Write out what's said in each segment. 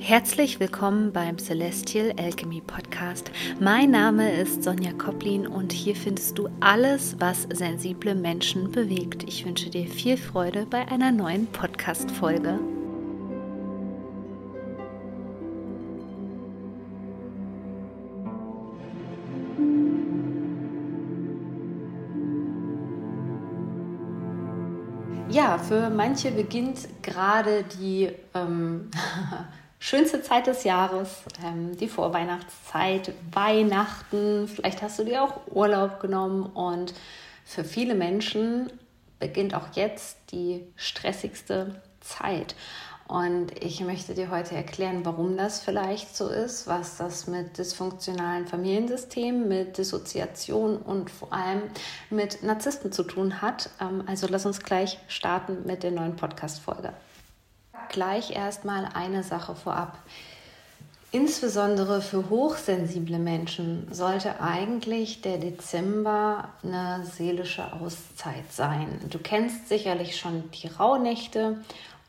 Herzlich willkommen beim Celestial Alchemy Podcast. Mein Name ist Sonja Koplin und hier findest du alles, was sensible Menschen bewegt. Ich wünsche dir viel Freude bei einer neuen Podcast-Folge. Ja, für manche beginnt gerade die ähm, schönste Zeit des Jahres, ähm, die Vorweihnachtszeit, Weihnachten. Vielleicht hast du dir auch Urlaub genommen und für viele Menschen beginnt auch jetzt die stressigste Zeit. Und ich möchte dir heute erklären, warum das vielleicht so ist, was das mit dysfunktionalen Familiensystemen, mit Dissoziation und vor allem mit Narzissten zu tun hat. Ähm, also lass uns gleich starten mit der neuen Podcast-Folge gleich erstmal eine Sache vorab. Insbesondere für hochsensible Menschen sollte eigentlich der Dezember eine seelische Auszeit sein. Du kennst sicherlich schon die Rauhnächte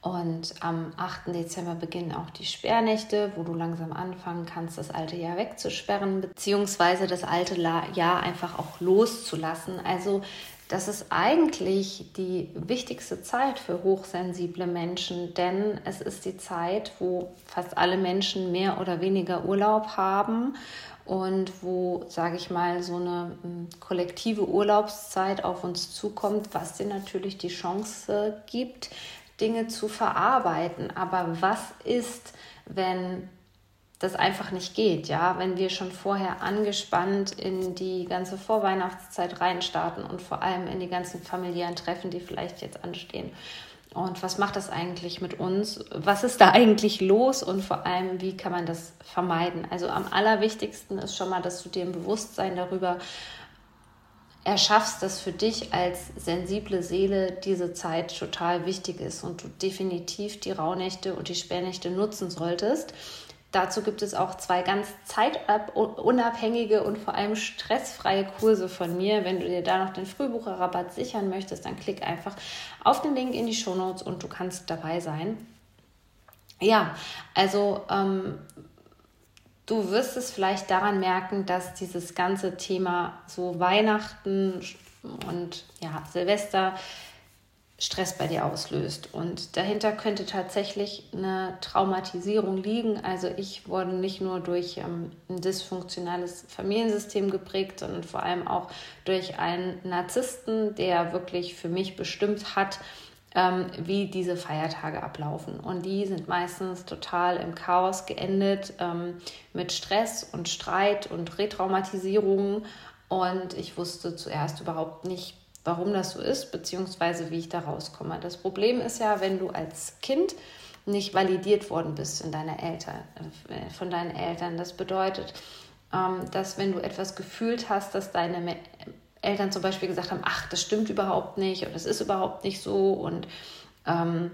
und am 8. Dezember beginnen auch die Sperrnächte, wo du langsam anfangen kannst, das alte Jahr wegzusperren, beziehungsweise das alte Jahr einfach auch loszulassen. Also das ist eigentlich die wichtigste Zeit für hochsensible Menschen, denn es ist die Zeit, wo fast alle Menschen mehr oder weniger Urlaub haben und wo, sage ich mal, so eine hm, kollektive Urlaubszeit auf uns zukommt, was dir natürlich die Chance gibt, Dinge zu verarbeiten. Aber was ist, wenn das einfach nicht geht, ja, wenn wir schon vorher angespannt in die ganze Vorweihnachtszeit reinstarten und vor allem in die ganzen familiären Treffen, die vielleicht jetzt anstehen. Und was macht das eigentlich mit uns? Was ist da eigentlich los und vor allem, wie kann man das vermeiden? Also am allerwichtigsten ist schon mal, dass du dir ein Bewusstsein darüber erschaffst, dass für dich als sensible Seele diese Zeit total wichtig ist und du definitiv die Rauhnächte und die Sperrnächte nutzen solltest Dazu gibt es auch zwei ganz zeitunabhängige und vor allem stressfreie Kurse von mir. Wenn du dir da noch den Frühbucherrabatt sichern möchtest, dann klick einfach auf den Link in die Shownotes und du kannst dabei sein. Ja, also ähm, du wirst es vielleicht daran merken, dass dieses ganze Thema so Weihnachten und ja, Silvester Stress bei dir auslöst. Und dahinter könnte tatsächlich eine Traumatisierung liegen. Also ich wurde nicht nur durch ähm, ein dysfunktionales Familiensystem geprägt, sondern vor allem auch durch einen Narzissten, der wirklich für mich bestimmt hat, ähm, wie diese Feiertage ablaufen. Und die sind meistens total im Chaos geendet, ähm, mit Stress und Streit und Retraumatisierungen. Und ich wusste zuerst überhaupt nicht, warum das so ist, beziehungsweise wie ich da rauskomme. Das Problem ist ja, wenn du als Kind nicht validiert worden bist in deiner Eltern, äh, von deinen Eltern. Das bedeutet, ähm, dass wenn du etwas gefühlt hast, dass deine Eltern zum Beispiel gesagt haben, ach, das stimmt überhaupt nicht und das ist überhaupt nicht so und ähm,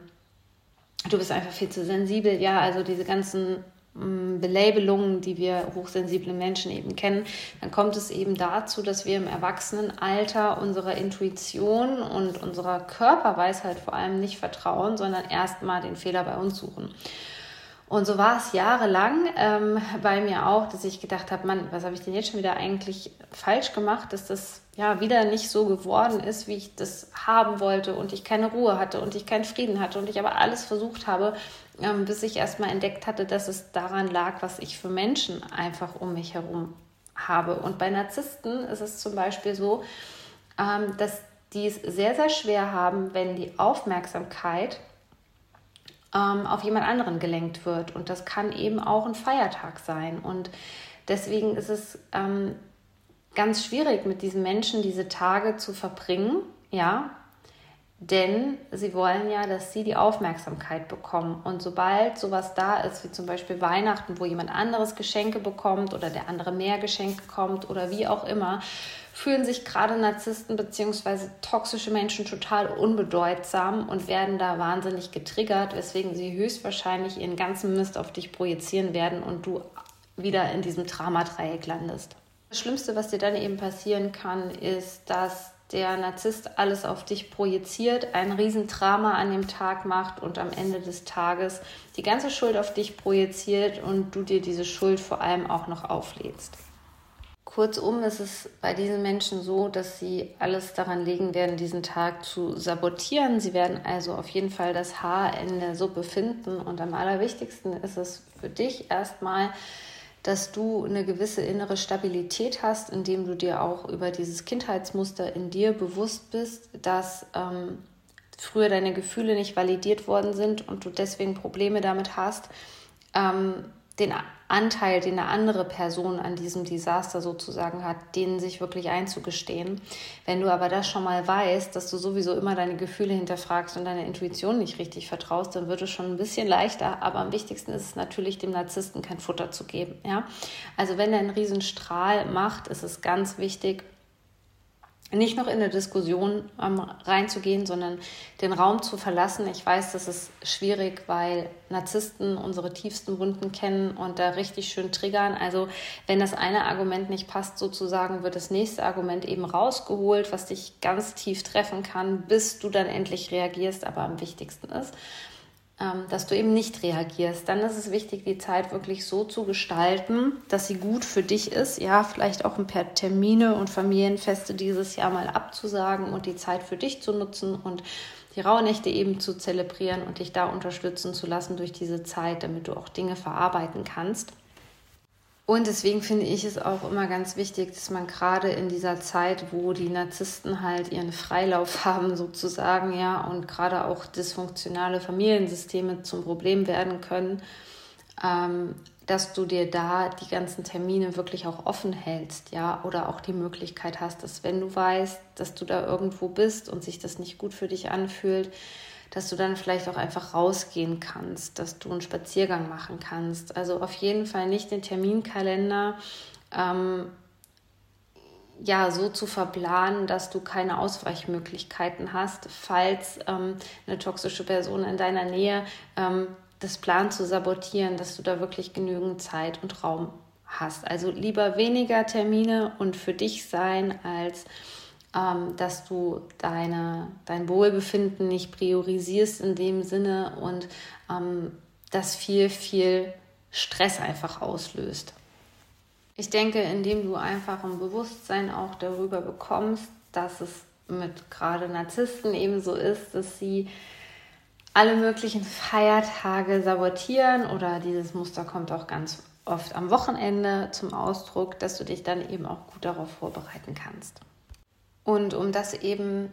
du bist einfach viel zu sensibel. Ja, also diese ganzen Belabelungen, die wir hochsensible Menschen eben kennen, dann kommt es eben dazu, dass wir im Erwachsenenalter unserer Intuition und unserer Körperweisheit vor allem nicht vertrauen, sondern erstmal den Fehler bei uns suchen. Und so war es jahrelang ähm, bei mir auch, dass ich gedacht habe, Mann, was habe ich denn jetzt schon wieder eigentlich falsch gemacht, dass das ja wieder nicht so geworden ist, wie ich das haben wollte und ich keine Ruhe hatte und ich keinen Frieden hatte und ich aber alles versucht habe, ähm, bis ich erstmal entdeckt hatte, dass es daran lag, was ich für Menschen einfach um mich herum habe. Und bei Narzissten ist es zum Beispiel so, ähm, dass die es sehr, sehr schwer haben, wenn die Aufmerksamkeit ähm, auf jemand anderen gelenkt wird. Und das kann eben auch ein Feiertag sein. Und deswegen ist es ähm, ganz schwierig, mit diesen Menschen diese Tage zu verbringen, ja, denn sie wollen ja, dass sie die Aufmerksamkeit bekommen. Und sobald sowas da ist, wie zum Beispiel Weihnachten, wo jemand anderes Geschenke bekommt oder der andere mehr Geschenke bekommt oder wie auch immer, fühlen sich gerade Narzissten bzw. toxische Menschen total unbedeutsam und werden da wahnsinnig getriggert, weswegen sie höchstwahrscheinlich ihren ganzen Mist auf dich projizieren werden und du wieder in diesem Dramadreieck landest. Schlimmste, was dir dann eben passieren kann, ist, dass der Narzisst alles auf dich projiziert, ein Riesendrama an dem Tag macht und am Ende des Tages die ganze Schuld auf dich projiziert und du dir diese Schuld vor allem auch noch auflädst. Kurzum ist es bei diesen Menschen so, dass sie alles daran legen werden, diesen Tag zu sabotieren. Sie werden also auf jeden Fall das Haar in der Suppe finden. Und am allerwichtigsten ist es für dich erstmal, dass du eine gewisse innere Stabilität hast, indem du dir auch über dieses Kindheitsmuster in dir bewusst bist, dass ähm, früher deine Gefühle nicht validiert worden sind und du deswegen Probleme damit hast, ähm, den Anteil, den eine andere Person an diesem Desaster sozusagen hat, denen sich wirklich einzugestehen. Wenn du aber das schon mal weißt, dass du sowieso immer deine Gefühle hinterfragst und deine Intuition nicht richtig vertraust, dann wird es schon ein bisschen leichter. Aber am wichtigsten ist es natürlich, dem Narzissten kein Futter zu geben. Ja? Also wenn er einen Riesenstrahl macht, ist es ganz wichtig, nicht noch in eine Diskussion ähm, reinzugehen, sondern den Raum zu verlassen. Ich weiß, das ist schwierig, weil Narzissten unsere tiefsten Wunden kennen und da richtig schön triggern. Also wenn das eine Argument nicht passt, sozusagen, wird das nächste Argument eben rausgeholt, was dich ganz tief treffen kann, bis du dann endlich reagierst. Aber am wichtigsten ist, dass du eben nicht reagierst. Dann ist es wichtig, die Zeit wirklich so zu gestalten, dass sie gut für dich ist. Ja, vielleicht auch ein paar Termine und Familienfeste dieses Jahr mal abzusagen und die Zeit für dich zu nutzen und die Rauhnächte eben zu zelebrieren und dich da unterstützen zu lassen durch diese Zeit, damit du auch Dinge verarbeiten kannst. Und deswegen finde ich es auch immer ganz wichtig, dass man gerade in dieser Zeit, wo die Narzissten halt ihren Freilauf haben sozusagen, ja, und gerade auch dysfunktionale Familiensysteme zum Problem werden können, ähm, dass du dir da die ganzen Termine wirklich auch offen hältst, ja, oder auch die Möglichkeit hast, dass wenn du weißt, dass du da irgendwo bist und sich das nicht gut für dich anfühlt, dass du dann vielleicht auch einfach rausgehen kannst, dass du einen Spaziergang machen kannst. Also auf jeden Fall nicht den Terminkalender ähm, ja so zu verplanen, dass du keine Ausweichmöglichkeiten hast, falls ähm, eine toxische Person in deiner Nähe ähm, das Plan zu sabotieren, dass du da wirklich genügend Zeit und Raum hast. Also lieber weniger Termine und für dich sein als ähm, dass du deine, dein Wohlbefinden nicht priorisierst in dem Sinne und ähm, das viel, viel Stress einfach auslöst. Ich denke, indem du einfach ein Bewusstsein auch darüber bekommst, dass es mit gerade Narzissten eben so ist, dass sie alle möglichen Feiertage sabotieren oder dieses Muster kommt auch ganz oft am Wochenende zum Ausdruck, dass du dich dann eben auch gut darauf vorbereiten kannst. Und um das eben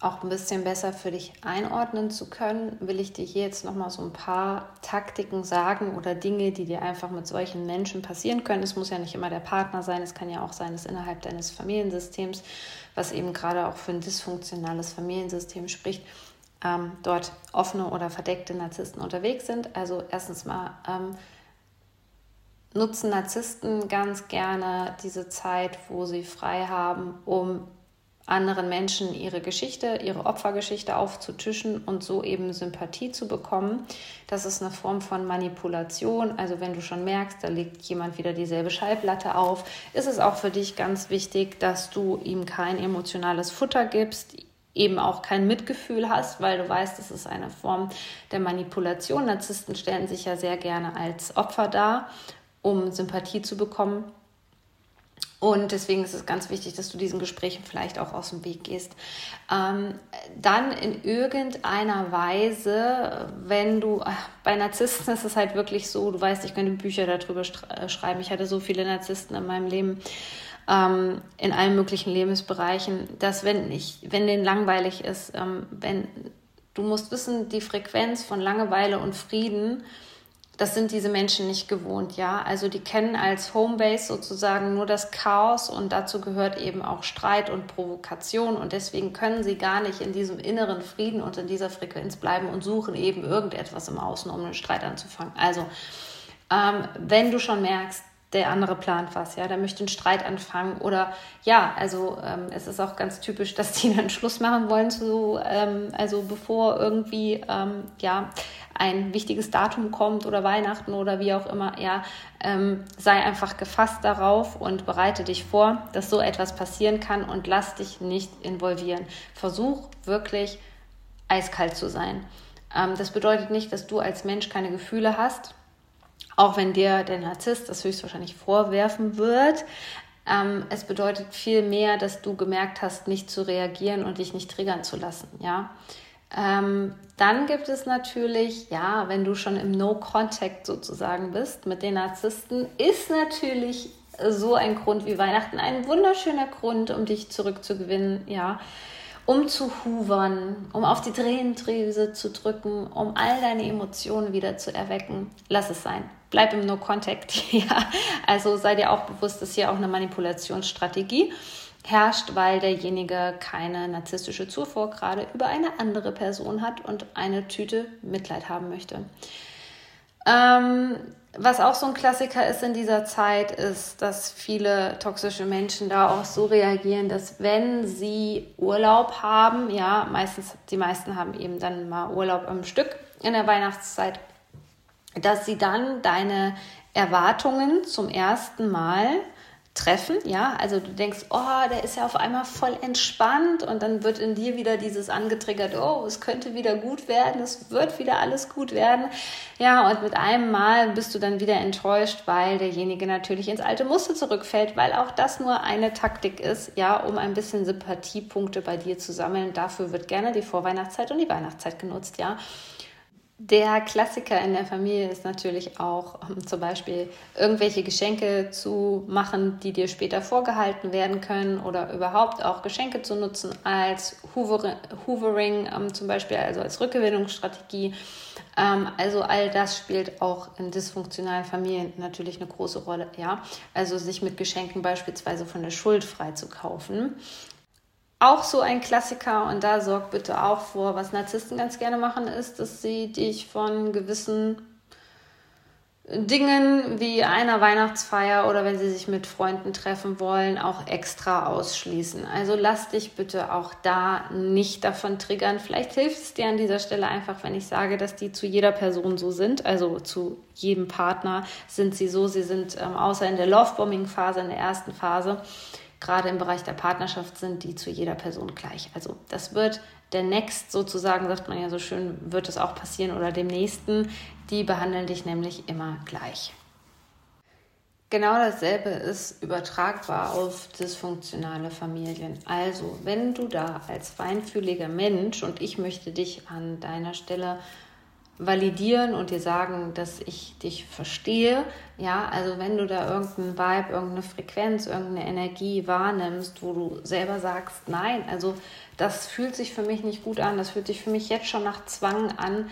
auch ein bisschen besser für dich einordnen zu können, will ich dir hier jetzt nochmal so ein paar Taktiken sagen oder Dinge, die dir einfach mit solchen Menschen passieren können. Es muss ja nicht immer der Partner sein, es kann ja auch sein, dass innerhalb deines Familiensystems, was eben gerade auch für ein dysfunktionales Familiensystem spricht, ähm, dort offene oder verdeckte Narzissten unterwegs sind. Also erstens mal ähm, nutzen Narzissten ganz gerne diese Zeit, wo sie frei haben, um anderen Menschen ihre Geschichte, ihre Opfergeschichte aufzutischen und so eben Sympathie zu bekommen. Das ist eine Form von Manipulation. Also wenn du schon merkst, da legt jemand wieder dieselbe Schallplatte auf, ist es auch für dich ganz wichtig, dass du ihm kein emotionales Futter gibst, eben auch kein Mitgefühl hast, weil du weißt, das ist eine Form der Manipulation. Narzissten stellen sich ja sehr gerne als Opfer dar, um Sympathie zu bekommen. Und deswegen ist es ganz wichtig, dass du diesen Gesprächen vielleicht auch aus dem Weg gehst. Ähm, dann in irgendeiner Weise, wenn du, ach, bei Narzissten ist es halt wirklich so, du weißt, ich könnte Bücher darüber äh, schreiben. Ich hatte so viele Narzissten in meinem Leben, ähm, in allen möglichen Lebensbereichen, dass wenn ich, wenn denen langweilig ist, ähm, wenn du musst wissen, die Frequenz von Langeweile und Frieden, das sind diese Menschen nicht gewohnt, ja. Also die kennen als Homebase sozusagen nur das Chaos und dazu gehört eben auch Streit und Provokation und deswegen können sie gar nicht in diesem inneren Frieden und in dieser Frequenz bleiben und suchen eben irgendetwas im Außen, um einen Streit anzufangen. Also ähm, wenn du schon merkst, der andere plant was, ja, der möchte einen Streit anfangen oder ja, also ähm, es ist auch ganz typisch, dass die dann Schluss machen wollen, zu, ähm, also bevor irgendwie, ähm, ja, ein wichtiges Datum kommt oder Weihnachten oder wie auch immer, ja, ähm, sei einfach gefasst darauf und bereite dich vor, dass so etwas passieren kann und lass dich nicht involvieren. Versuch wirklich eiskalt zu sein. Ähm, das bedeutet nicht, dass du als Mensch keine Gefühle hast, auch wenn dir der Narzisst das höchstwahrscheinlich vorwerfen wird. Ähm, es bedeutet viel mehr, dass du gemerkt hast, nicht zu reagieren und dich nicht triggern zu lassen. Ja. Ähm, dann gibt es natürlich, ja, wenn du schon im No-Contact sozusagen bist mit den Narzissten, ist natürlich so ein Grund wie Weihnachten ein wunderschöner Grund, um dich zurückzugewinnen, ja um zu huvern, um auf die Tränendrüse zu drücken, um all deine Emotionen wieder zu erwecken. Lass es sein. Bleib im No-Contact. ja. Also sei dir auch bewusst, dass hier auch eine Manipulationsstrategie herrscht, weil derjenige keine narzisstische Zufuhr gerade über eine andere Person hat und eine Tüte Mitleid haben möchte. Ähm, was auch so ein Klassiker ist in dieser Zeit, ist, dass viele toxische Menschen da auch so reagieren, dass wenn sie Urlaub haben, ja, meistens, die meisten haben eben dann mal Urlaub im Stück in der Weihnachtszeit, dass sie dann deine Erwartungen zum ersten Mal treffen, ja, also du denkst, oh, der ist ja auf einmal voll entspannt und dann wird in dir wieder dieses angetriggert, oh, es könnte wieder gut werden, es wird wieder alles gut werden, ja, und mit einem Mal bist du dann wieder enttäuscht, weil derjenige natürlich ins alte Muster zurückfällt, weil auch das nur eine Taktik ist, ja, um ein bisschen Sympathiepunkte bei dir zu sammeln. Dafür wird gerne die Vorweihnachtszeit und die Weihnachtszeit genutzt, ja. Der Klassiker in der Familie ist natürlich auch um, zum Beispiel irgendwelche Geschenke zu machen, die dir später vorgehalten werden können oder überhaupt auch Geschenke zu nutzen als Hoovering, Hoovering um, zum Beispiel, also als Rückgewinnungsstrategie. Ähm, also all das spielt auch in dysfunktionalen Familien natürlich eine große Rolle. Ja? Also sich mit Geschenken beispielsweise von der Schuld frei zu kaufen. Auch so ein Klassiker und da sorgt bitte auch vor, was Narzissten ganz gerne machen, ist, dass sie dich von gewissen Dingen wie einer Weihnachtsfeier oder wenn sie sich mit Freunden treffen wollen, auch extra ausschließen. Also lass dich bitte auch da nicht davon triggern. Vielleicht hilft es dir an dieser Stelle einfach, wenn ich sage, dass die zu jeder Person so sind, also zu jedem Partner sind sie so. Sie sind ähm, außer in der Lovebombing-Phase, in der ersten Phase, gerade im Bereich der Partnerschaft sind die zu jeder Person gleich. Also das wird der Next sozusagen, sagt man ja so schön, wird es auch passieren oder dem Nächsten. Die behandeln dich nämlich immer gleich. Genau dasselbe ist übertragbar auf dysfunktionale Familien. Also, wenn du da als feinfühliger Mensch und ich möchte dich an deiner Stelle validieren und dir sagen, dass ich dich verstehe. Ja, also wenn du da irgendeinen Vibe, irgendeine Frequenz, irgendeine Energie wahrnimmst, wo du selber sagst, nein, also das fühlt sich für mich nicht gut an, das fühlt sich für mich jetzt schon nach Zwang an,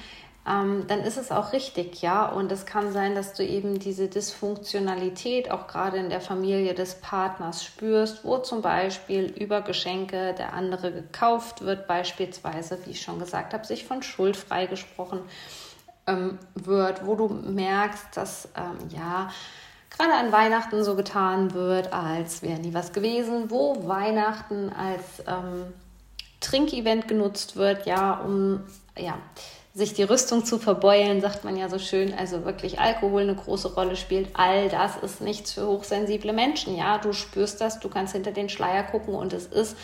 ähm, dann ist es auch richtig, ja. Und es kann sein, dass du eben diese Dysfunktionalität auch gerade in der Familie des Partners spürst, wo zum Beispiel über Geschenke der andere gekauft wird, beispielsweise, wie ich schon gesagt habe, sich von Schuld freigesprochen ähm, wird, wo du merkst, dass ähm, ja gerade an Weihnachten so getan wird, als wäre nie was gewesen, wo Weihnachten als ähm, Trinkevent genutzt wird, ja, um ja sich die Rüstung zu verbeulen, sagt man ja so schön, also wirklich Alkohol eine große Rolle spielt. All das ist nichts für hochsensible Menschen. Ja, du spürst das, du kannst hinter den Schleier gucken und es ist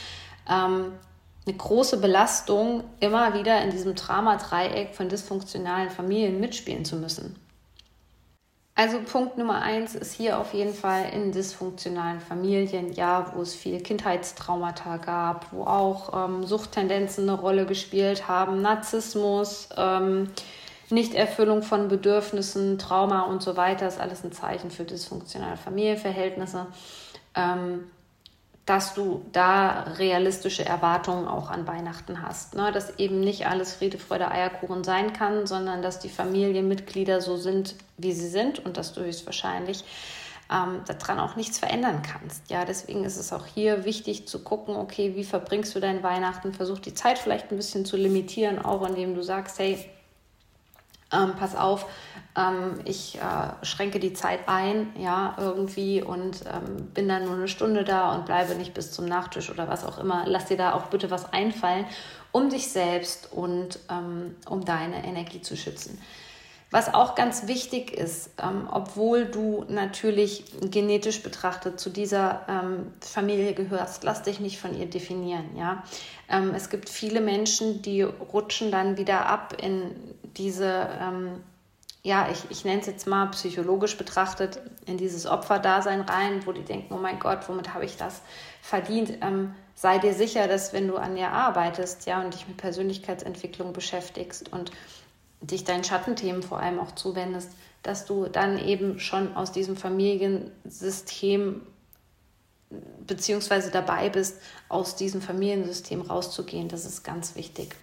ähm, eine große Belastung, immer wieder in diesem Drama-Dreieck von dysfunktionalen Familien mitspielen zu müssen. Also Punkt Nummer eins ist hier auf jeden Fall in dysfunktionalen Familien, ja, wo es viel Kindheitstraumata gab, wo auch ähm, Suchttendenzen eine Rolle gespielt haben, Narzissmus, ähm, Nichterfüllung von Bedürfnissen, Trauma und so weiter, ist alles ein Zeichen für dysfunktionale Familienverhältnisse. Ähm, dass du da realistische Erwartungen auch an Weihnachten hast. Ne? Dass eben nicht alles Friede, Freude, Eierkuchen sein kann, sondern dass die Familienmitglieder so sind, wie sie sind und dass du höchstwahrscheinlich ähm, daran auch nichts verändern kannst. Ja, deswegen ist es auch hier wichtig zu gucken, okay, wie verbringst du dein Weihnachten? Versuch die Zeit vielleicht ein bisschen zu limitieren, auch indem du sagst, hey, ähm, pass auf, ähm, ich äh, schränke die Zeit ein, ja, irgendwie und ähm, bin dann nur eine Stunde da und bleibe nicht bis zum Nachtisch oder was auch immer. Lass dir da auch bitte was einfallen, um dich selbst und ähm, um deine Energie zu schützen. Was auch ganz wichtig ist, ähm, obwohl du natürlich genetisch betrachtet zu dieser ähm, Familie gehörst, lass dich nicht von ihr definieren. Ja? Ähm, es gibt viele Menschen, die rutschen dann wieder ab in diese, ähm, ja, ich, ich nenne es jetzt mal psychologisch betrachtet, in dieses Opferdasein rein, wo die denken, oh mein Gott, womit habe ich das verdient? Ähm, sei dir sicher, dass wenn du an dir arbeitest, ja, und dich mit Persönlichkeitsentwicklung beschäftigst und dich deinen Schattenthemen vor allem auch zuwendest, dass du dann eben schon aus diesem Familiensystem beziehungsweise dabei bist, aus diesem Familiensystem rauszugehen. Das ist ganz wichtig.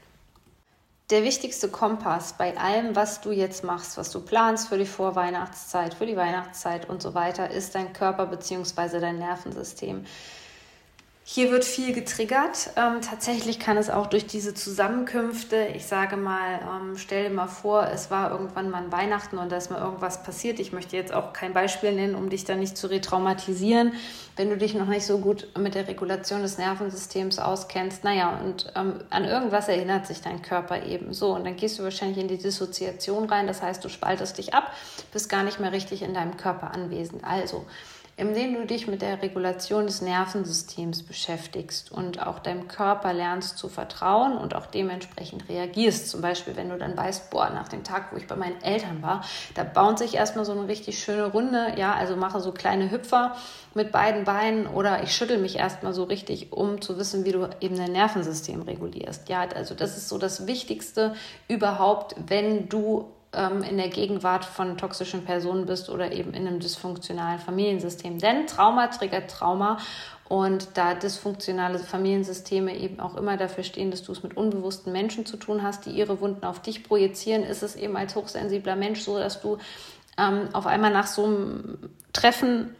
Der wichtigste Kompass bei allem, was du jetzt machst, was du planst für die Vorweihnachtszeit, für die Weihnachtszeit und so weiter, ist dein Körper beziehungsweise dein Nervensystem. Hier wird viel getriggert. Ähm, tatsächlich kann es auch durch diese Zusammenkünfte, ich sage mal, ähm, stell dir mal vor, es war irgendwann mal Weihnachten und da ist mal irgendwas passiert. Ich möchte jetzt auch kein Beispiel nennen, um dich da nicht zu retraumatisieren. Wenn du dich noch nicht so gut mit der Regulation des Nervensystems auskennst, naja, und ähm, an irgendwas erinnert sich dein Körper eben so. Und dann gehst du wahrscheinlich in die Dissoziation rein. Das heißt, du spaltest dich ab, bist gar nicht mehr richtig in deinem Körper anwesend. Also, indem du dich mit der Regulation des Nervensystems beschäftigst und auch deinem Körper lernst zu vertrauen und auch dementsprechend reagierst. Zum Beispiel, wenn du dann weißt, boah, nach dem Tag, wo ich bei meinen Eltern war, da baut sich erstmal so eine richtig schöne Runde, ja, also mache so kleine Hüpfer mit beiden Beinen oder ich schüttel mich erstmal so richtig, um zu wissen, wie du eben dein Nervensystem regulierst. Ja, also das ist so das Wichtigste überhaupt, wenn du ähm, in der Gegenwart von toxischen Personen bist oder eben in einem dysfunktionalen Familiensystem. Denn Trauma triggert Trauma und da dysfunktionale Familiensysteme eben auch immer dafür stehen, dass du es mit unbewussten Menschen zu tun hast, die ihre Wunden auf dich projizieren, ist es eben als hochsensibler Mensch so, dass du ähm, auf einmal nach so einem Treffen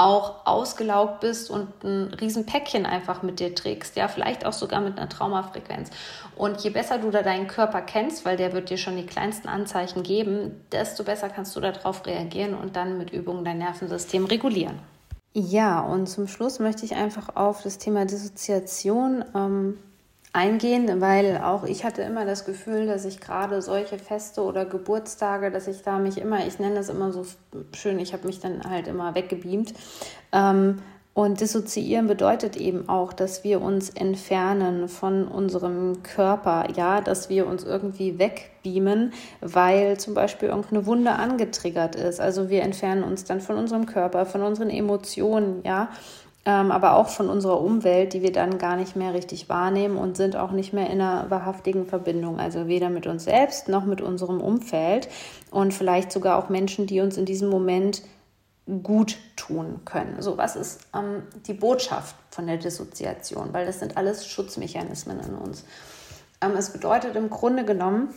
auch ausgelaugt bist und ein Riesenpäckchen einfach mit dir trägst, ja, vielleicht auch sogar mit einer Traumafrequenz. Und je besser du da deinen Körper kennst, weil der wird dir schon die kleinsten Anzeichen geben, desto besser kannst du darauf reagieren und dann mit Übungen dein Nervensystem regulieren. Ja, und zum Schluss möchte ich einfach auf das Thema Dissoziation ähm, eingehen, weil auch ich hatte immer das Gefühl, dass ich gerade solche Feste oder Geburtstage, dass ich da mich immer, ich nenne das immer so schön, ich habe mich dann halt immer weggebeamt. Ähm, und dissoziieren bedeutet eben auch, dass wir uns entfernen von unserem Körper, ja, dass wir uns irgendwie wegbeamen, weil zum Beispiel irgendeine Wunde angetriggert ist. Also wir entfernen uns dann von unserem Körper, von unseren Emotionen, ja, aber auch von unserer Umwelt, die wir dann gar nicht mehr richtig wahrnehmen und sind auch nicht mehr in einer wahrhaftigen Verbindung. Also weder mit uns selbst noch mit unserem Umfeld und vielleicht sogar auch Menschen, die uns in diesem Moment gut tun können. So, was ist ähm, die Botschaft von der Dissoziation? Weil das sind alles Schutzmechanismen in uns. Ähm, es bedeutet im Grunde genommen,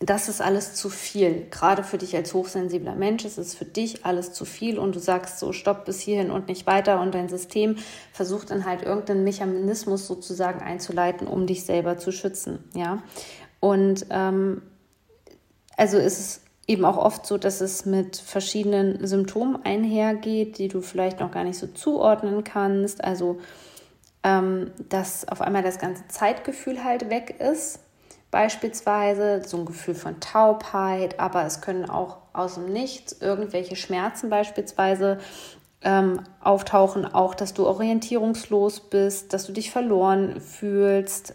das ist alles zu viel. Gerade für dich als hochsensibler Mensch ist es für dich alles zu viel und du sagst so, stopp bis hierhin und nicht weiter und dein System versucht dann halt irgendeinen Mechanismus sozusagen einzuleiten, um dich selber zu schützen. Ja. Und ähm, also ist es eben auch oft so, dass es mit verschiedenen Symptomen einhergeht, die du vielleicht noch gar nicht so zuordnen kannst. Also ähm, dass auf einmal das ganze Zeitgefühl halt weg ist beispielsweise, so ein Gefühl von Taubheit, aber es können auch aus dem Nichts irgendwelche Schmerzen beispielsweise ähm, auftauchen, auch dass du orientierungslos bist, dass du dich verloren fühlst.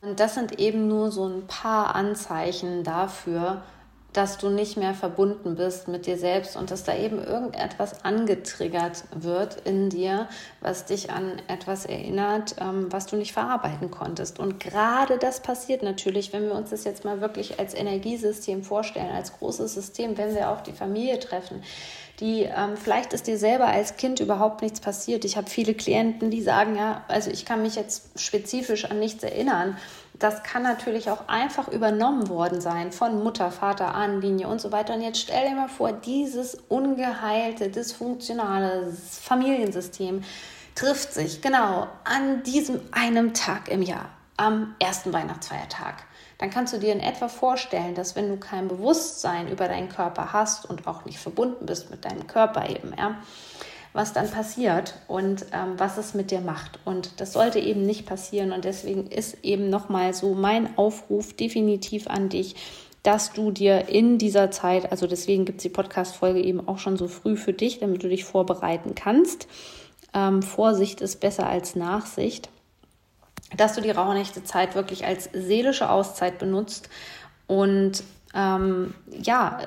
Und das sind eben nur so ein paar Anzeichen dafür, dass du nicht mehr verbunden bist mit dir selbst und dass da eben irgendetwas angetriggert wird in dir, was dich an etwas erinnert, ähm, was du nicht verarbeiten konntest. Und gerade das passiert natürlich, wenn wir uns das jetzt mal wirklich als Energiesystem vorstellen, als großes System, wenn wir auch die Familie treffen, die ähm, vielleicht ist dir selber als Kind überhaupt nichts passiert. Ich habe viele Klienten, die sagen, ja, also ich kann mich jetzt spezifisch an nichts erinnern. Das kann natürlich auch einfach übernommen worden sein von Mutter, Vater, Ahnenlinie und so weiter. Und jetzt stell dir mal vor, dieses ungeheilte, dysfunktionale Familiensystem trifft sich genau an diesem einem Tag im Jahr, am ersten Weihnachtsfeiertag dann kannst du dir in etwa vorstellen, dass wenn du kein Bewusstsein über deinen Körper hast und auch nicht verbunden bist mit deinem Körper eben, ja, was dann passiert und ähm, was es mit dir macht. Und das sollte eben nicht passieren. Und deswegen ist eben nochmal so mein Aufruf definitiv an dich, dass du dir in dieser Zeit, also deswegen gibt es die Podcast-Folge eben auch schon so früh für dich, damit du dich vorbereiten kannst. Ähm, Vorsicht ist besser als Nachsicht. Dass du die Rauhnächte-Zeit wirklich als seelische Auszeit benutzt und ähm, ja,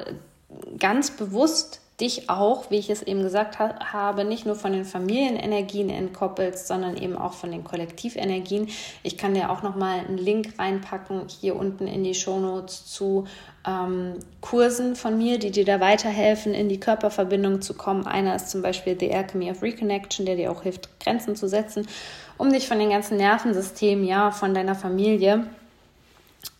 ganz bewusst dich auch, wie ich es eben gesagt ha habe, nicht nur von den Familienenergien entkoppelst, sondern eben auch von den Kollektivenergien. Ich kann dir auch noch mal einen Link reinpacken hier unten in die Shownotes zu ähm, Kursen von mir, die dir da weiterhelfen, in die Körperverbindung zu kommen. Einer ist zum Beispiel The Alchemy of Reconnection, der dir auch hilft, Grenzen zu setzen, um dich von den ganzen Nervensystemen, ja, von deiner Familie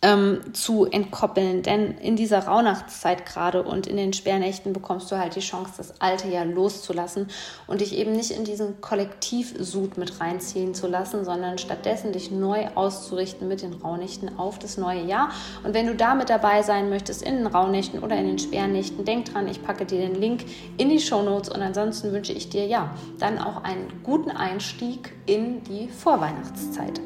ähm, zu entkoppeln. Denn in dieser Rauhnachtszeit gerade und in den Sperrnächten bekommst du halt die Chance, das alte Jahr loszulassen und dich eben nicht in diesen Kollektivsud mit reinziehen zu lassen, sondern stattdessen dich neu auszurichten mit den Rauhnächten auf das neue Jahr. Und wenn du da mit dabei sein möchtest in den Rauhnächten oder in den Sperrnächten, denk dran, ich packe dir den Link in die Show Notes und ansonsten wünsche ich dir ja dann auch einen guten Einstieg in die Vorweihnachtszeit.